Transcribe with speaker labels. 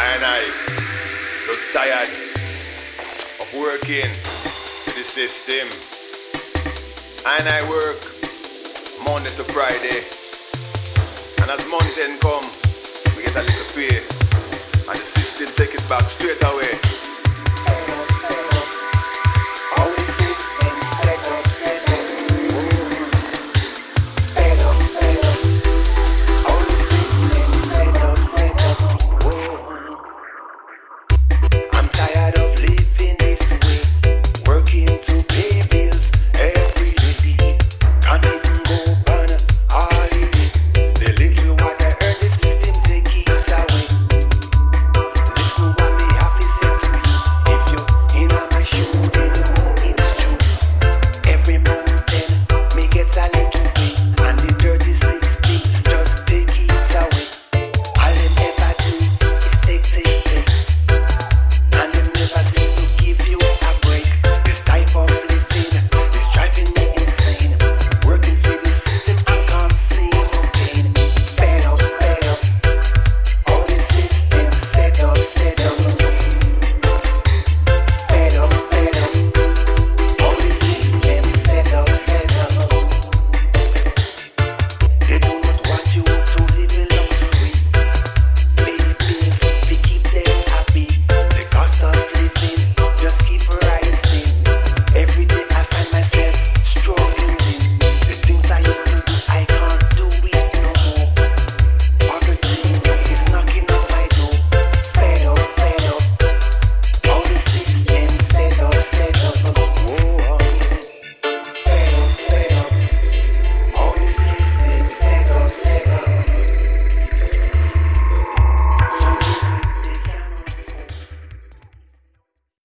Speaker 1: I and I was tired of working the system. I and I work Monday to Friday. And as month end come, we get a little pay. And the system take it back straight away.